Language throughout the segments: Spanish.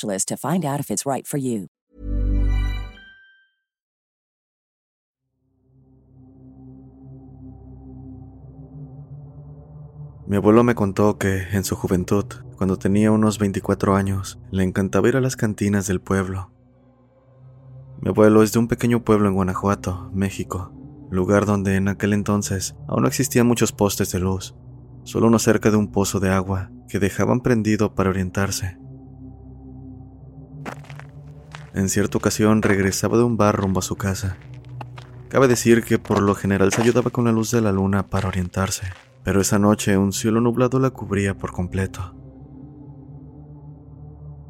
to find out if it's right for you. Mi abuelo me contó que, en su juventud, cuando tenía unos 24 años, le encantaba ir a las cantinas del pueblo. Mi abuelo es de un pequeño pueblo en Guanajuato, México, lugar donde en aquel entonces aún no existían muchos postes de luz, solo uno cerca de un pozo de agua que dejaban prendido para orientarse. En cierta ocasión regresaba de un bar rumbo a su casa. Cabe decir que por lo general se ayudaba con la luz de la luna para orientarse, pero esa noche un cielo nublado la cubría por completo.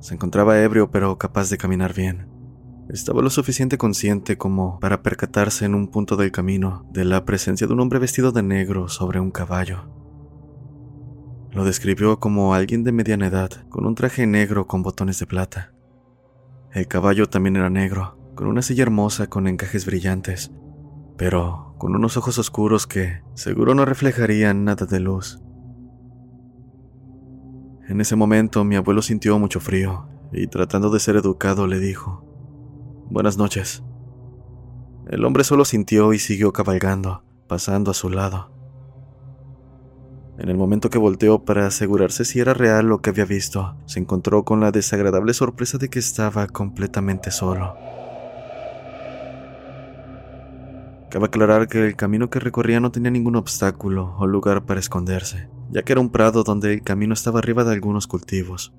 Se encontraba ebrio pero capaz de caminar bien. Estaba lo suficiente consciente como para percatarse en un punto del camino de la presencia de un hombre vestido de negro sobre un caballo. Lo describió como alguien de mediana edad, con un traje negro con botones de plata. El caballo también era negro, con una silla hermosa con encajes brillantes, pero con unos ojos oscuros que seguro no reflejarían nada de luz. En ese momento mi abuelo sintió mucho frío y tratando de ser educado le dijo, Buenas noches. El hombre solo sintió y siguió cabalgando, pasando a su lado. En el momento que volteó para asegurarse si era real lo que había visto, se encontró con la desagradable sorpresa de que estaba completamente solo. Cabe aclarar que el camino que recorría no tenía ningún obstáculo o lugar para esconderse, ya que era un prado donde el camino estaba arriba de algunos cultivos.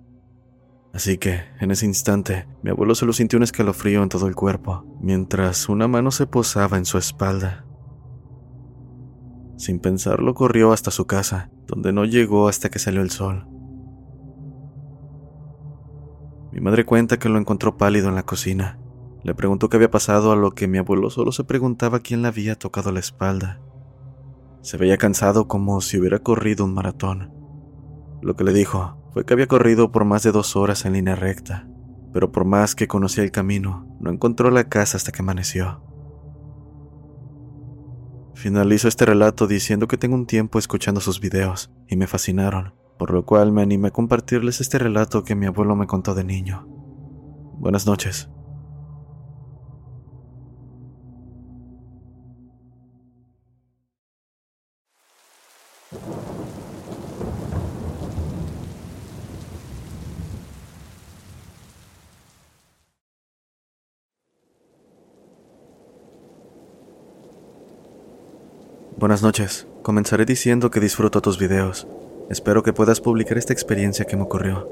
Así que, en ese instante, mi abuelo solo sintió un escalofrío en todo el cuerpo, mientras una mano se posaba en su espalda. Sin pensarlo, corrió hasta su casa, donde no llegó hasta que salió el sol. Mi madre cuenta que lo encontró pálido en la cocina. Le preguntó qué había pasado, a lo que mi abuelo solo se preguntaba quién le había tocado la espalda. Se veía cansado como si hubiera corrido un maratón. Lo que le dijo fue que había corrido por más de dos horas en línea recta, pero por más que conocía el camino, no encontró la casa hasta que amaneció. Finalizo este relato diciendo que tengo un tiempo escuchando sus videos y me fascinaron, por lo cual me animé a compartirles este relato que mi abuelo me contó de niño. Buenas noches. Buenas noches. Comenzaré diciendo que disfruto tus videos. Espero que puedas publicar esta experiencia que me ocurrió.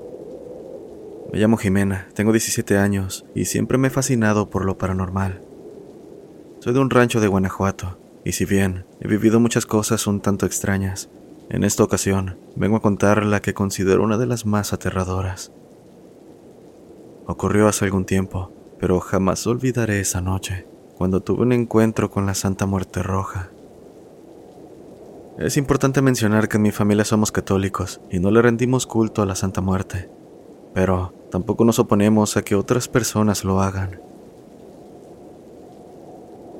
Me llamo Jimena, tengo 17 años y siempre me he fascinado por lo paranormal. Soy de un rancho de Guanajuato y si bien he vivido muchas cosas un tanto extrañas, en esta ocasión vengo a contar la que considero una de las más aterradoras. Ocurrió hace algún tiempo, pero jamás olvidaré esa noche, cuando tuve un encuentro con la Santa Muerte Roja. Es importante mencionar que en mi familia somos católicos y no le rendimos culto a la Santa Muerte, pero tampoco nos oponemos a que otras personas lo hagan.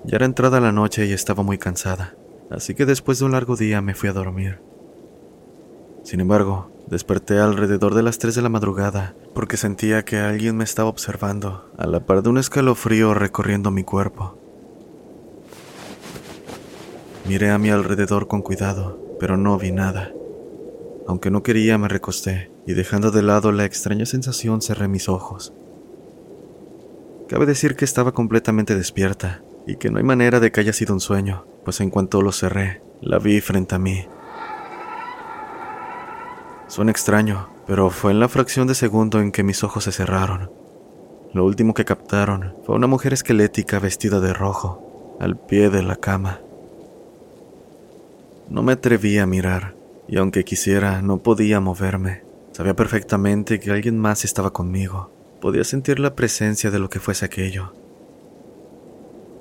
Ya era entrada la noche y estaba muy cansada, así que después de un largo día me fui a dormir. Sin embargo, desperté alrededor de las 3 de la madrugada porque sentía que alguien me estaba observando, a la par de un escalofrío recorriendo mi cuerpo. Miré a mi alrededor con cuidado, pero no vi nada. Aunque no quería, me recosté y dejando de lado la extraña sensación cerré mis ojos. Cabe decir que estaba completamente despierta y que no hay manera de que haya sido un sueño, pues en cuanto lo cerré, la vi frente a mí. Suena extraño, pero fue en la fracción de segundo en que mis ojos se cerraron. Lo último que captaron fue una mujer esquelética vestida de rojo, al pie de la cama. No me atreví a mirar, y aunque quisiera, no podía moverme. Sabía perfectamente que alguien más estaba conmigo. Podía sentir la presencia de lo que fuese aquello.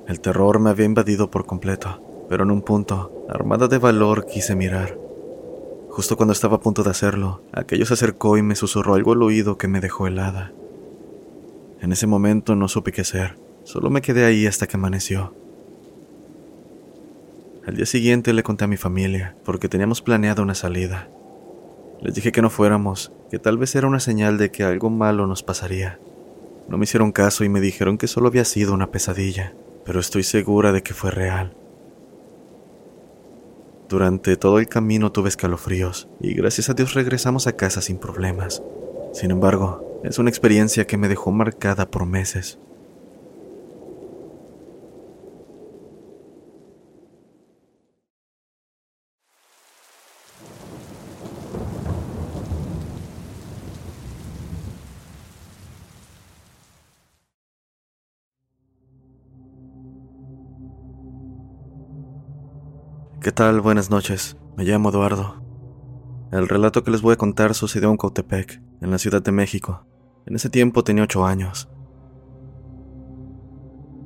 El terror me había invadido por completo, pero en un punto, armada de valor, quise mirar. Justo cuando estaba a punto de hacerlo, aquello se acercó y me susurró algo al oído que me dejó helada. En ese momento no supe qué hacer, solo me quedé ahí hasta que amaneció. Al día siguiente le conté a mi familia, porque teníamos planeado una salida. Les dije que no fuéramos, que tal vez era una señal de que algo malo nos pasaría. No me hicieron caso y me dijeron que solo había sido una pesadilla pero estoy segura de que fue real. Durante todo el camino tuve escalofríos y gracias a Dios regresamos a casa sin problemas. Sin embargo, es una experiencia que me dejó marcada por meses. ¿Qué tal? Buenas noches. Me llamo Eduardo. El relato que les voy a contar sucedió en Cautepec, en la Ciudad de México. En ese tiempo tenía ocho años.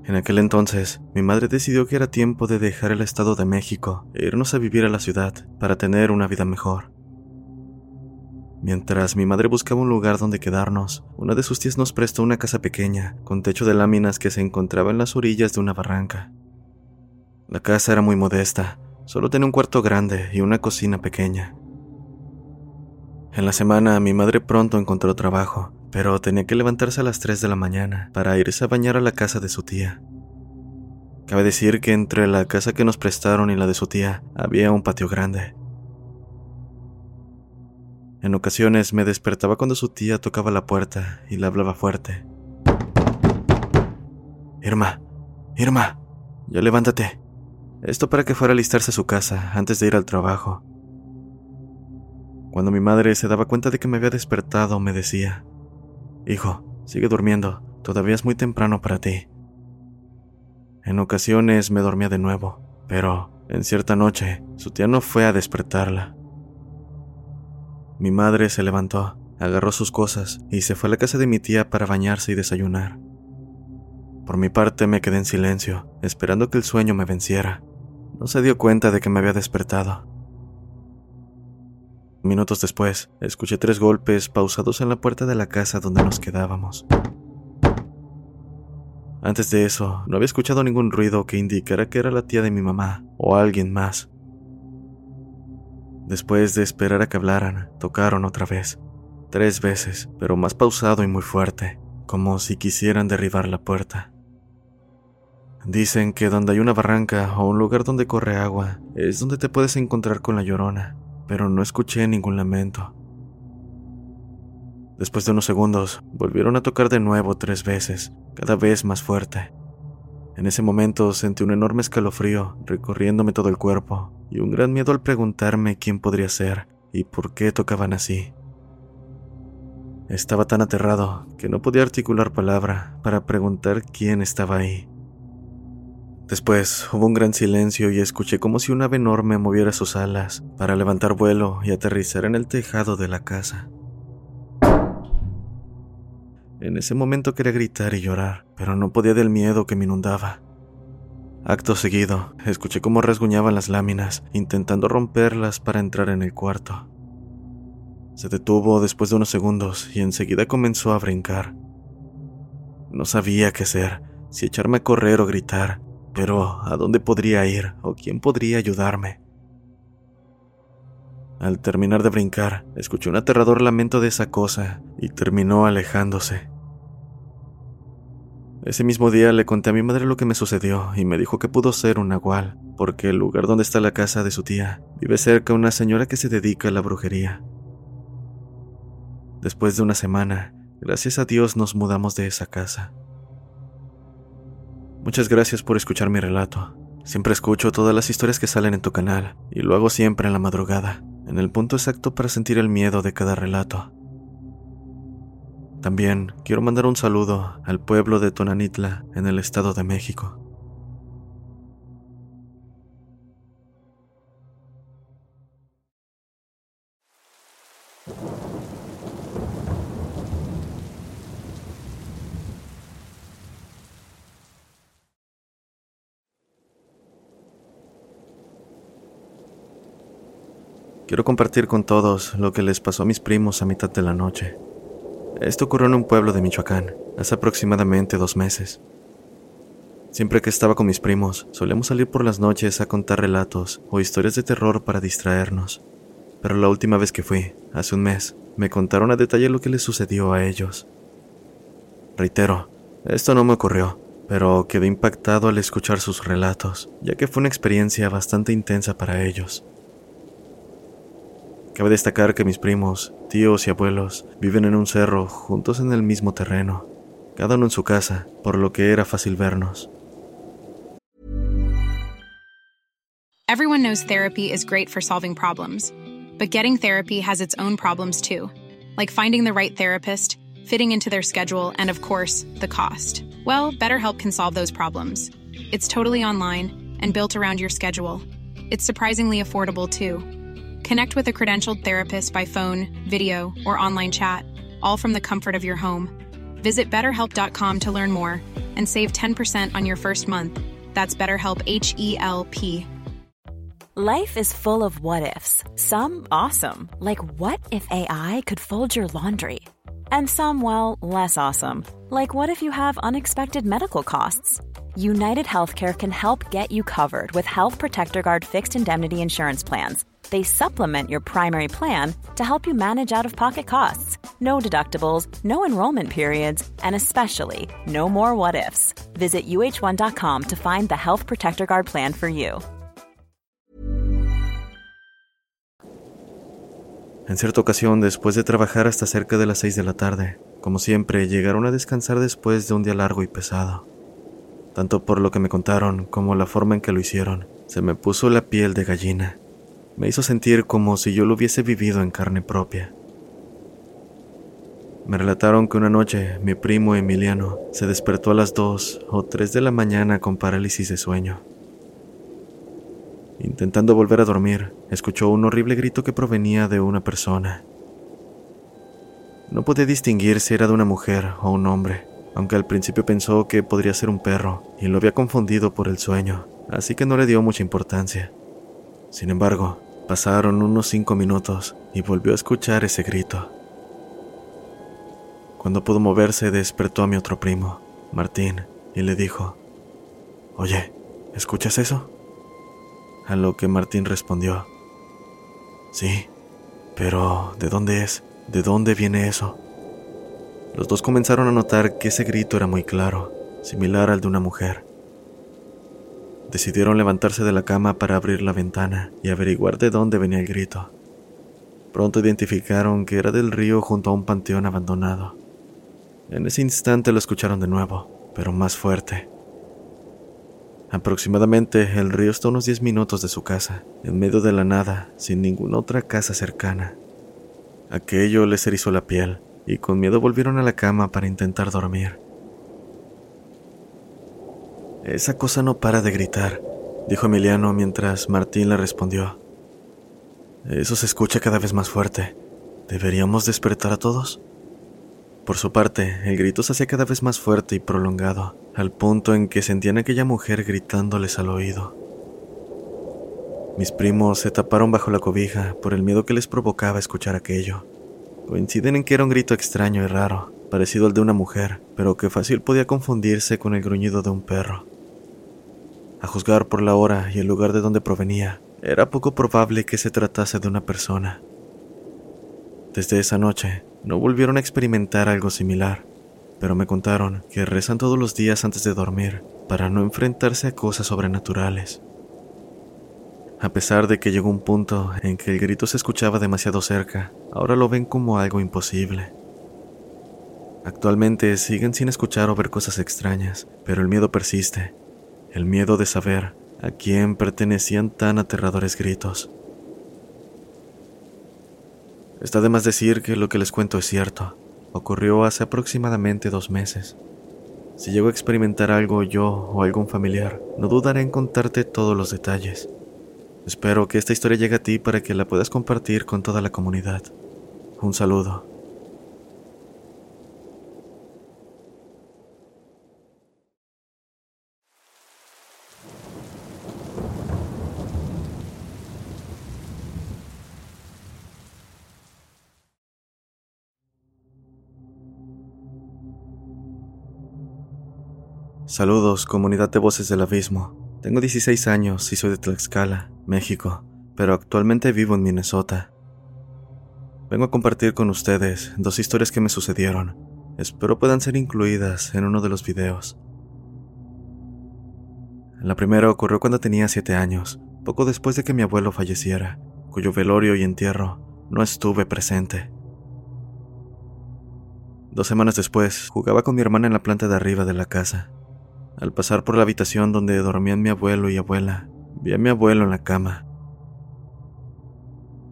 En aquel entonces, mi madre decidió que era tiempo de dejar el Estado de México e irnos a vivir a la ciudad para tener una vida mejor. Mientras mi madre buscaba un lugar donde quedarnos, una de sus tías nos prestó una casa pequeña, con techo de láminas que se encontraba en las orillas de una barranca. La casa era muy modesta, Solo tenía un cuarto grande y una cocina pequeña. En la semana mi madre pronto encontró trabajo, pero tenía que levantarse a las 3 de la mañana para irse a bañar a la casa de su tía. Cabe decir que entre la casa que nos prestaron y la de su tía había un patio grande. En ocasiones me despertaba cuando su tía tocaba la puerta y le hablaba fuerte. Irma, Irma, ya levántate. Esto para que fuera a alistarse a su casa antes de ir al trabajo. Cuando mi madre se daba cuenta de que me había despertado, me decía, Hijo, sigue durmiendo, todavía es muy temprano para ti. En ocasiones me dormía de nuevo, pero en cierta noche su tía no fue a despertarla. Mi madre se levantó, agarró sus cosas y se fue a la casa de mi tía para bañarse y desayunar. Por mi parte me quedé en silencio, esperando que el sueño me venciera. No se dio cuenta de que me había despertado. Minutos después, escuché tres golpes pausados en la puerta de la casa donde nos quedábamos. Antes de eso, no había escuchado ningún ruido que indicara que era la tía de mi mamá o alguien más. Después de esperar a que hablaran, tocaron otra vez, tres veces, pero más pausado y muy fuerte, como si quisieran derribar la puerta. Dicen que donde hay una barranca o un lugar donde corre agua es donde te puedes encontrar con la llorona, pero no escuché ningún lamento. Después de unos segundos, volvieron a tocar de nuevo tres veces, cada vez más fuerte. En ese momento sentí un enorme escalofrío recorriéndome todo el cuerpo y un gran miedo al preguntarme quién podría ser y por qué tocaban así. Estaba tan aterrado que no podía articular palabra para preguntar quién estaba ahí. Después hubo un gran silencio y escuché como si un ave enorme moviera sus alas para levantar vuelo y aterrizar en el tejado de la casa. En ese momento quería gritar y llorar, pero no podía del miedo que me inundaba. Acto seguido, escuché cómo rasguñaban las láminas, intentando romperlas para entrar en el cuarto. Se detuvo después de unos segundos y enseguida comenzó a brincar. No sabía qué hacer, si echarme a correr o gritar, pero, ¿a dónde podría ir o quién podría ayudarme? Al terminar de brincar, escuché un aterrador lamento de esa cosa y terminó alejándose. Ese mismo día le conté a mi madre lo que me sucedió y me dijo que pudo ser un nahual, porque el lugar donde está la casa de su tía vive cerca una señora que se dedica a la brujería. Después de una semana, gracias a Dios nos mudamos de esa casa. Muchas gracias por escuchar mi relato. Siempre escucho todas las historias que salen en tu canal y lo hago siempre en la madrugada, en el punto exacto para sentir el miedo de cada relato. También quiero mandar un saludo al pueblo de Tonanitla en el Estado de México. Quiero compartir con todos lo que les pasó a mis primos a mitad de la noche. Esto ocurrió en un pueblo de Michoacán, hace aproximadamente dos meses. Siempre que estaba con mis primos, solíamos salir por las noches a contar relatos o historias de terror para distraernos. Pero la última vez que fui, hace un mes, me contaron a detalle lo que les sucedió a ellos. Reitero, esto no me ocurrió, pero quedé impactado al escuchar sus relatos, ya que fue una experiencia bastante intensa para ellos. Cabe destacar que mis primos, tíos y abuelos viven en un cerro juntos en el mismo terreno, cada uno en su casa, por lo que era fácil vernos. Everyone knows therapy is great for solving problems, but getting therapy has its own problems too, like finding the right therapist, fitting into their schedule, and of course, the cost. Well, BetterHelp can solve those problems. It's totally online and built around your schedule. It's surprisingly affordable too. Connect with a credentialed therapist by phone, video, or online chat, all from the comfort of your home. Visit betterhelp.com to learn more and save 10% on your first month. That's BetterHelp H E L P. Life is full of what ifs. Some awesome, like what if AI could fold your laundry? And some, well, less awesome, like what if you have unexpected medical costs? United Healthcare can help get you covered with Health Protector Guard fixed indemnity insurance plans they supplement your primary plan to help you manage out of pocket costs. No deductibles, no enrollment periods, and especially no more what ifs. Visit uh1.com to find the Health Protector Guard plan for you. En cierta ocasión, después de trabajar hasta cerca de las 6 de la tarde, como siempre, llegaron a descansar después de un día largo y pesado. Tanto por lo que me contaron como la forma en que lo hicieron, se me puso la piel de gallina me hizo sentir como si yo lo hubiese vivido en carne propia. Me relataron que una noche mi primo Emiliano se despertó a las 2 o 3 de la mañana con parálisis de sueño. Intentando volver a dormir, escuchó un horrible grito que provenía de una persona. No podía distinguir si era de una mujer o un hombre, aunque al principio pensó que podría ser un perro y lo había confundido por el sueño, así que no le dio mucha importancia. Sin embargo, pasaron unos cinco minutos y volvió a escuchar ese grito. Cuando pudo moverse, despertó a mi otro primo, Martín, y le dijo, Oye, ¿escuchas eso? A lo que Martín respondió, Sí, pero ¿de dónde es? ¿De dónde viene eso? Los dos comenzaron a notar que ese grito era muy claro, similar al de una mujer. Decidieron levantarse de la cama para abrir la ventana y averiguar de dónde venía el grito. Pronto identificaron que era del río junto a un panteón abandonado. En ese instante lo escucharon de nuevo, pero más fuerte. Aproximadamente el río está a unos 10 minutos de su casa, en medio de la nada, sin ninguna otra casa cercana. Aquello les erizó la piel, y con miedo volvieron a la cama para intentar dormir. Esa cosa no para de gritar, dijo Emiliano mientras Martín le respondió. Eso se escucha cada vez más fuerte. ¿Deberíamos despertar a todos? Por su parte, el grito se hacía cada vez más fuerte y prolongado, al punto en que sentían a aquella mujer gritándoles al oído. Mis primos se taparon bajo la cobija por el miedo que les provocaba escuchar aquello. Coinciden en que era un grito extraño y raro, parecido al de una mujer, pero que fácil podía confundirse con el gruñido de un perro. A juzgar por la hora y el lugar de donde provenía, era poco probable que se tratase de una persona. Desde esa noche, no volvieron a experimentar algo similar, pero me contaron que rezan todos los días antes de dormir para no enfrentarse a cosas sobrenaturales. A pesar de que llegó un punto en que el grito se escuchaba demasiado cerca, ahora lo ven como algo imposible. Actualmente siguen sin escuchar o ver cosas extrañas, pero el miedo persiste. El miedo de saber a quién pertenecían tan aterradores gritos. Está de más decir que lo que les cuento es cierto. Ocurrió hace aproximadamente dos meses. Si llego a experimentar algo yo o algún familiar, no dudaré en contarte todos los detalles. Espero que esta historia llegue a ti para que la puedas compartir con toda la comunidad. Un saludo. Saludos, comunidad de voces del abismo. Tengo 16 años y soy de Tlaxcala, México, pero actualmente vivo en Minnesota. Vengo a compartir con ustedes dos historias que me sucedieron. Espero puedan ser incluidas en uno de los videos. La primera ocurrió cuando tenía 7 años, poco después de que mi abuelo falleciera, cuyo velorio y entierro no estuve presente. Dos semanas después, jugaba con mi hermana en la planta de arriba de la casa. Al pasar por la habitación donde dormían mi abuelo y abuela, vi a mi abuelo en la cama.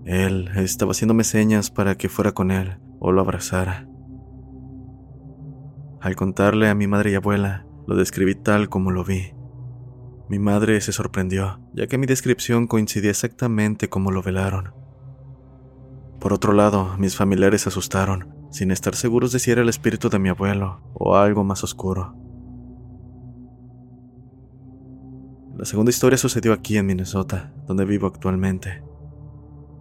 Él estaba haciéndome señas para que fuera con él o lo abrazara. Al contarle a mi madre y abuela, lo describí tal como lo vi. Mi madre se sorprendió, ya que mi descripción coincidía exactamente como lo velaron. Por otro lado, mis familiares se asustaron, sin estar seguros de si era el espíritu de mi abuelo o algo más oscuro. La segunda historia sucedió aquí en Minnesota, donde vivo actualmente.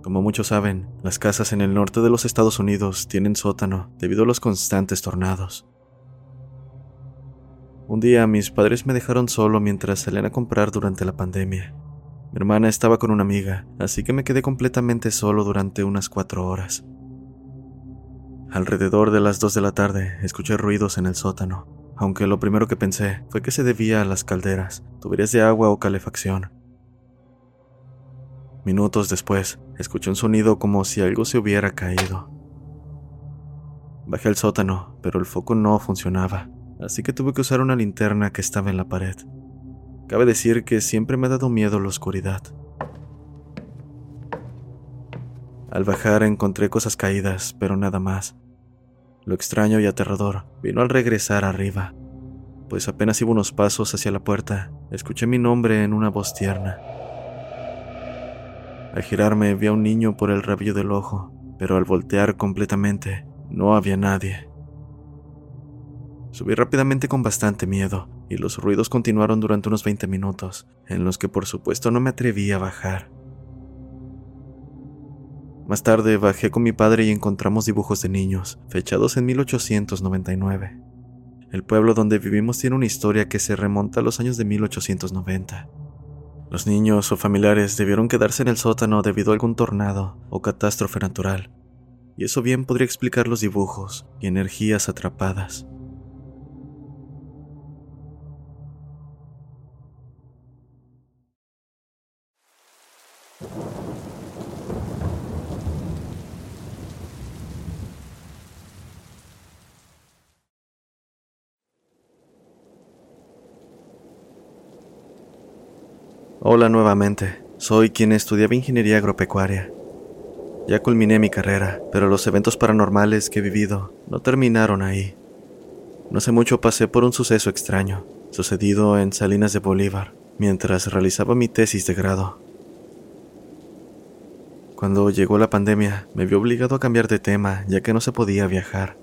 Como muchos saben, las casas en el norte de los Estados Unidos tienen sótano debido a los constantes tornados. Un día mis padres me dejaron solo mientras salían a comprar durante la pandemia. Mi hermana estaba con una amiga, así que me quedé completamente solo durante unas cuatro horas. Alrededor de las dos de la tarde escuché ruidos en el sótano aunque lo primero que pensé fue que se debía a las calderas, tuberías de agua o calefacción. Minutos después, escuché un sonido como si algo se hubiera caído. Bajé al sótano, pero el foco no funcionaba, así que tuve que usar una linterna que estaba en la pared. Cabe decir que siempre me ha dado miedo la oscuridad. Al bajar encontré cosas caídas, pero nada más. Lo extraño y aterrador vino al regresar arriba, pues apenas iba unos pasos hacia la puerta, escuché mi nombre en una voz tierna. Al girarme vi a un niño por el rabillo del ojo, pero al voltear completamente no había nadie. Subí rápidamente con bastante miedo, y los ruidos continuaron durante unos 20 minutos, en los que por supuesto no me atreví a bajar. Más tarde bajé con mi padre y encontramos dibujos de niños, fechados en 1899. El pueblo donde vivimos tiene una historia que se remonta a los años de 1890. Los niños o familiares debieron quedarse en el sótano debido a algún tornado o catástrofe natural, y eso bien podría explicar los dibujos y energías atrapadas. Hola nuevamente, soy quien estudiaba ingeniería agropecuaria. Ya culminé mi carrera, pero los eventos paranormales que he vivido no terminaron ahí. No hace mucho pasé por un suceso extraño, sucedido en Salinas de Bolívar, mientras realizaba mi tesis de grado. Cuando llegó la pandemia, me vi obligado a cambiar de tema ya que no se podía viajar.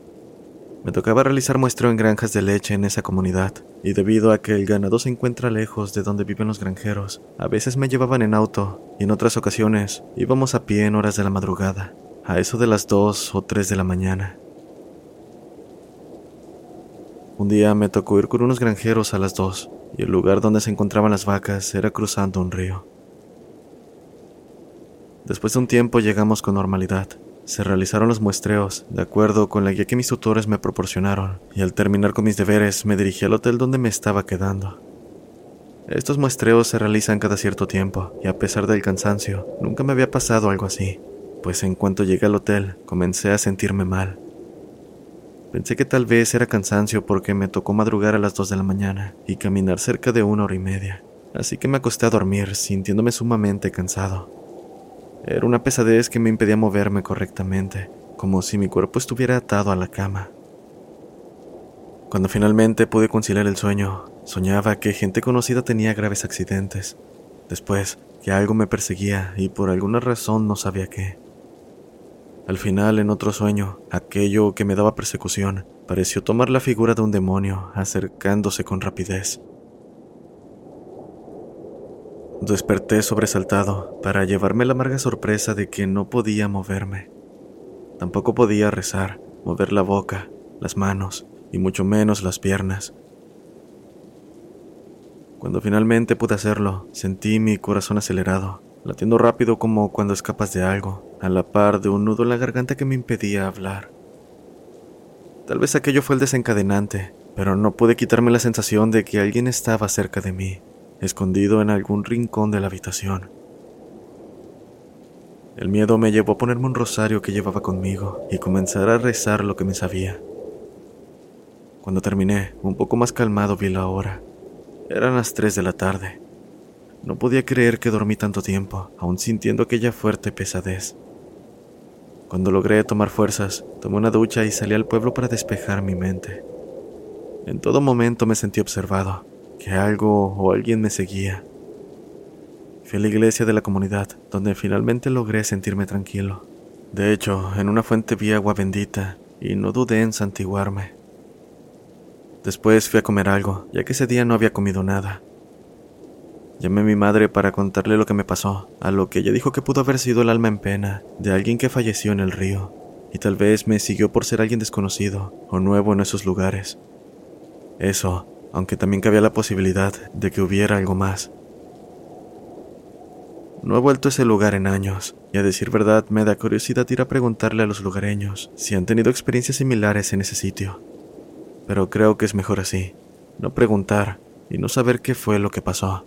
Me tocaba realizar muestreo en granjas de leche en esa comunidad, y debido a que el ganado se encuentra lejos de donde viven los granjeros, a veces me llevaban en auto y en otras ocasiones íbamos a pie en horas de la madrugada, a eso de las 2 o 3 de la mañana. Un día me tocó ir con unos granjeros a las 2 y el lugar donde se encontraban las vacas era cruzando un río. Después de un tiempo llegamos con normalidad, se realizaron los muestreos, de acuerdo con la guía que mis tutores me proporcionaron, y al terminar con mis deberes me dirigí al hotel donde me estaba quedando. Estos muestreos se realizan cada cierto tiempo, y a pesar del cansancio, nunca me había pasado algo así, pues en cuanto llegué al hotel comencé a sentirme mal. Pensé que tal vez era cansancio porque me tocó madrugar a las 2 de la mañana y caminar cerca de una hora y media, así que me acosté a dormir sintiéndome sumamente cansado. Era una pesadez que me impedía moverme correctamente, como si mi cuerpo estuviera atado a la cama. Cuando finalmente pude conciliar el sueño, soñaba que gente conocida tenía graves accidentes. Después, que algo me perseguía y por alguna razón no sabía qué. Al final, en otro sueño, aquello que me daba persecución pareció tomar la figura de un demonio, acercándose con rapidez. Desperté sobresaltado para llevarme la amarga sorpresa de que no podía moverme. Tampoco podía rezar, mover la boca, las manos y mucho menos las piernas. Cuando finalmente pude hacerlo, sentí mi corazón acelerado, latiendo rápido como cuando escapas de algo, a la par de un nudo en la garganta que me impedía hablar. Tal vez aquello fue el desencadenante, pero no pude quitarme la sensación de que alguien estaba cerca de mí, escondido en algún rincón de la habitación. El miedo me llevó a ponerme un rosario que llevaba conmigo y comenzar a rezar lo que me sabía. Cuando terminé, un poco más calmado, vi la hora. Eran las 3 de la tarde. No podía creer que dormí tanto tiempo, aún sintiendo aquella fuerte pesadez. Cuando logré tomar fuerzas, tomé una ducha y salí al pueblo para despejar mi mente. En todo momento me sentí observado, que algo o alguien me seguía. Fui a la iglesia de la comunidad, donde finalmente logré sentirme tranquilo. De hecho, en una fuente vi agua bendita y no dudé en santiguarme. Después fui a comer algo, ya que ese día no había comido nada. Llamé a mi madre para contarle lo que me pasó, a lo que ella dijo que pudo haber sido el alma en pena de alguien que falleció en el río, y tal vez me siguió por ser alguien desconocido o nuevo en esos lugares. Eso, aunque también cabía la posibilidad de que hubiera algo más. No he vuelto a ese lugar en años, y a decir verdad me da curiosidad ir a preguntarle a los lugareños si han tenido experiencias similares en ese sitio pero creo que es mejor así, no preguntar y no saber qué fue lo que pasó.